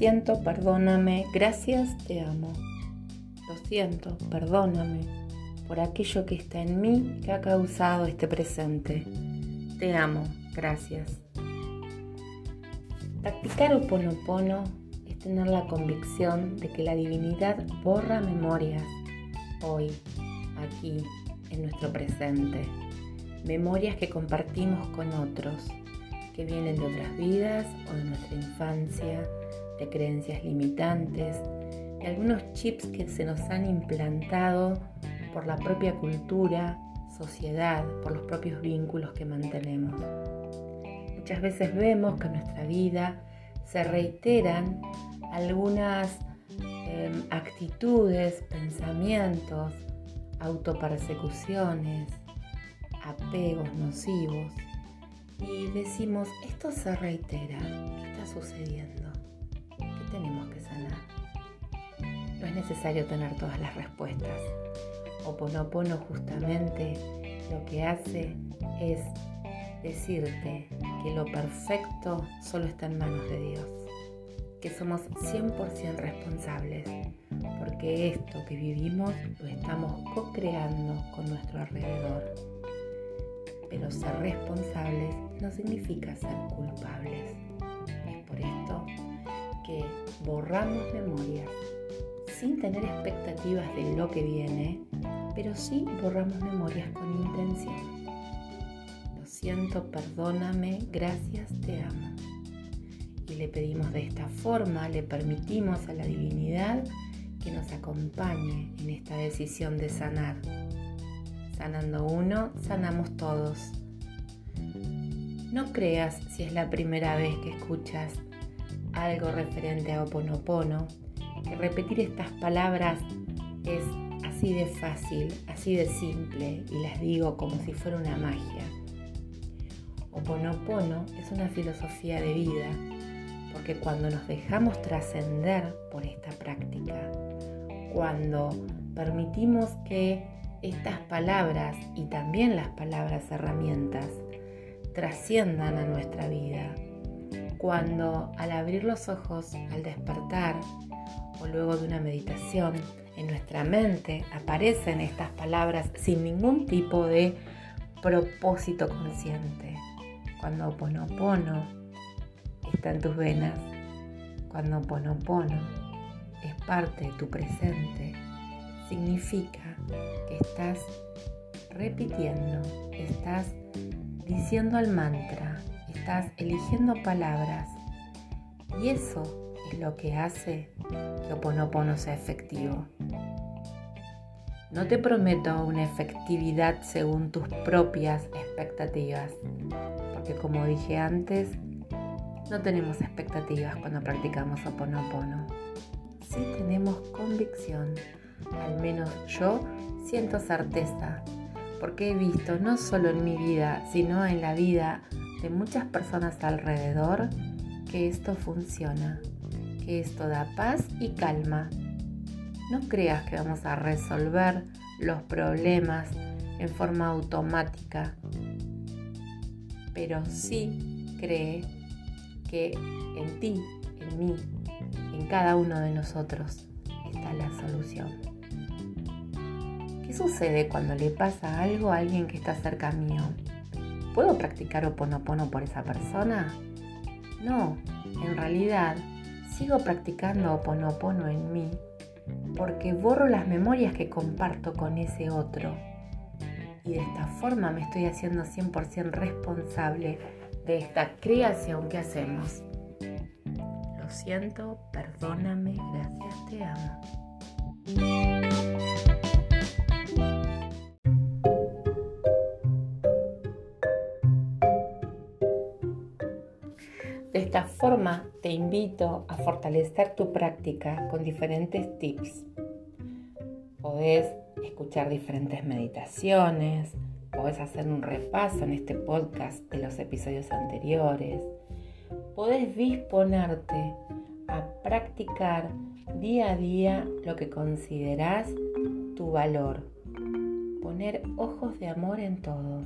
siento, perdóname, gracias, te amo. Lo siento, perdóname por aquello que está en mí que ha causado este presente. Te amo, gracias. Practicar Oponopono es tener la convicción de que la divinidad borra memorias hoy, aquí, en nuestro presente. Memorias que compartimos con otros, que vienen de otras vidas o de nuestra infancia, de creencias limitantes, de algunos chips que se nos han implantado por la propia cultura, sociedad, por los propios vínculos que mantenemos. Muchas veces vemos que en nuestra vida se reiteran algunas em, actitudes, pensamientos, autopersecuciones, apegos nocivos y decimos, esto se reitera, ¿qué está sucediendo? ¿Qué tenemos que sanar? No es necesario tener todas las respuestas. Oponopono justamente lo que hace es decirte que lo perfecto solo está en manos de Dios, que somos 100% responsables, porque esto que vivimos lo estamos co-creando con nuestro alrededor. Pero ser responsables no significa ser culpables. Borramos memorias sin tener expectativas de lo que viene, pero sí borramos memorias con intención siento, perdóname, gracias, te amo. Y le pedimos de esta forma, le permitimos a la divinidad que nos acompañe en esta decisión de sanar. Sanando uno, sanamos todos. No creas si es la primera vez que escuchas algo referente a Oponopono, que repetir estas palabras es así de fácil, así de simple, y las digo como si fuera una magia. Oponopono es una filosofía de vida, porque cuando nos dejamos trascender por esta práctica, cuando permitimos que estas palabras y también las palabras herramientas trasciendan a nuestra vida, cuando al abrir los ojos, al despertar o luego de una meditación, en nuestra mente aparecen estas palabras sin ningún tipo de propósito consciente. Cuando Ponopono está en tus venas, cuando Ponopono es parte de tu presente, significa que estás repitiendo, estás diciendo el mantra, estás eligiendo palabras y eso es lo que hace que Oponopono sea efectivo. No te prometo una efectividad según tus propias expectativas, porque como dije antes, no tenemos expectativas cuando practicamos Oponopono. Sí tenemos convicción, al menos yo siento certeza, porque he visto no solo en mi vida, sino en la vida de muchas personas alrededor que esto funciona, que esto da paz y calma no creas que vamos a resolver los problemas en forma automática, pero sí cree que en ti, en mí, en cada uno de nosotros está la solución. ¿Qué sucede cuando le pasa algo a alguien que está cerca mío? ¿Puedo practicar oponopono por esa persona? No, en realidad sigo practicando oponopono en mí porque borro las memorias que comparto con ese otro. Y de esta forma me estoy haciendo 100% responsable de esta creación que hacemos. Lo siento, perdóname, gracias, te amo. Forma te invito a fortalecer tu práctica con diferentes tips. Podés escuchar diferentes meditaciones, podés hacer un repaso en este podcast de los episodios anteriores, podés disponerte a practicar día a día lo que considerás tu valor, poner ojos de amor en todo,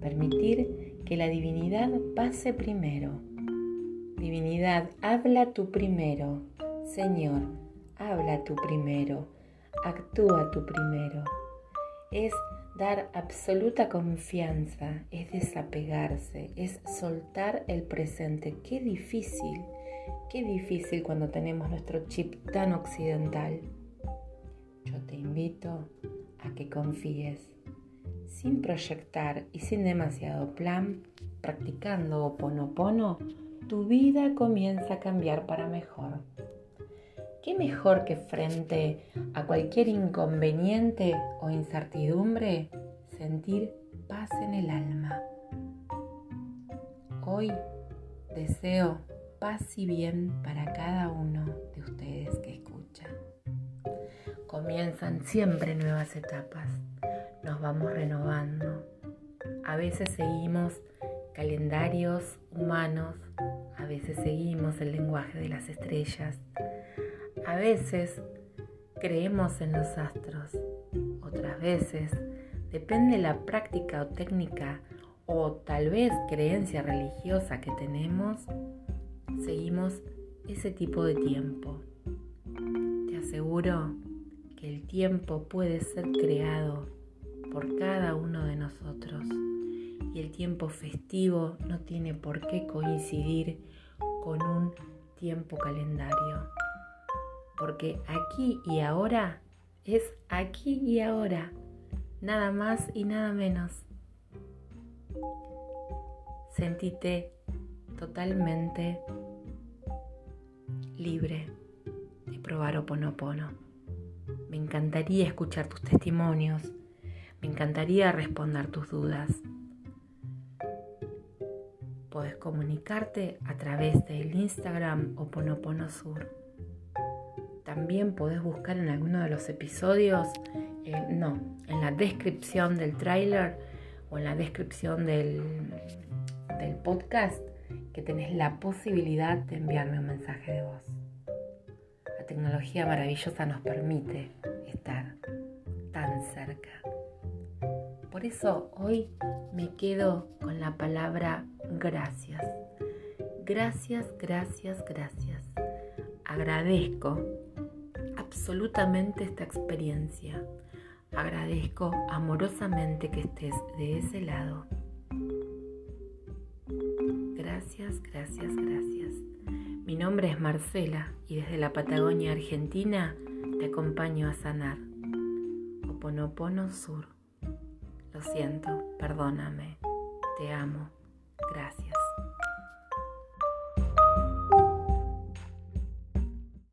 permitir que la divinidad pase primero Divinidad, habla tú primero. Señor, habla tú primero. Actúa tú primero. Es dar absoluta confianza, es desapegarse, es soltar el presente. Qué difícil, qué difícil cuando tenemos nuestro chip tan occidental. Yo te invito a que confíes, sin proyectar y sin demasiado plan, practicando Oponopono, tu vida comienza a cambiar para mejor. ¿Qué mejor que frente a cualquier inconveniente o incertidumbre sentir paz en el alma? Hoy deseo paz y bien para cada uno de ustedes que escuchan. Comienzan siempre nuevas etapas, nos vamos renovando. A veces seguimos calendarios humanos, a veces seguimos el lenguaje de las estrellas, a veces creemos en los astros, otras veces, depende de la práctica o técnica o tal vez creencia religiosa que tenemos, seguimos ese tipo de tiempo. Te aseguro que el tiempo puede ser creado por cada uno de nosotros el tiempo festivo no tiene por qué coincidir con un tiempo calendario porque aquí y ahora es aquí y ahora, nada más y nada menos. Sentite totalmente libre de probar Oponopono. Me encantaría escuchar tus testimonios, me encantaría responder tus dudas. Puedes comunicarte a través del Instagram Oponopono Sur también podés buscar en alguno de los episodios, eh, no, en la descripción del tráiler o en la descripción del, del podcast, que tenés la posibilidad de enviarme un mensaje de voz. La tecnología maravillosa nos permite estar tan cerca. Por eso hoy me quedo con la palabra gracias. Gracias, gracias, gracias. Agradezco absolutamente esta experiencia. Agradezco amorosamente que estés de ese lado. Gracias, gracias, gracias. Mi nombre es Marcela y desde la Patagonia Argentina te acompaño a sanar. Oponopono Sur. Lo siento, perdóname. Te amo. Gracias.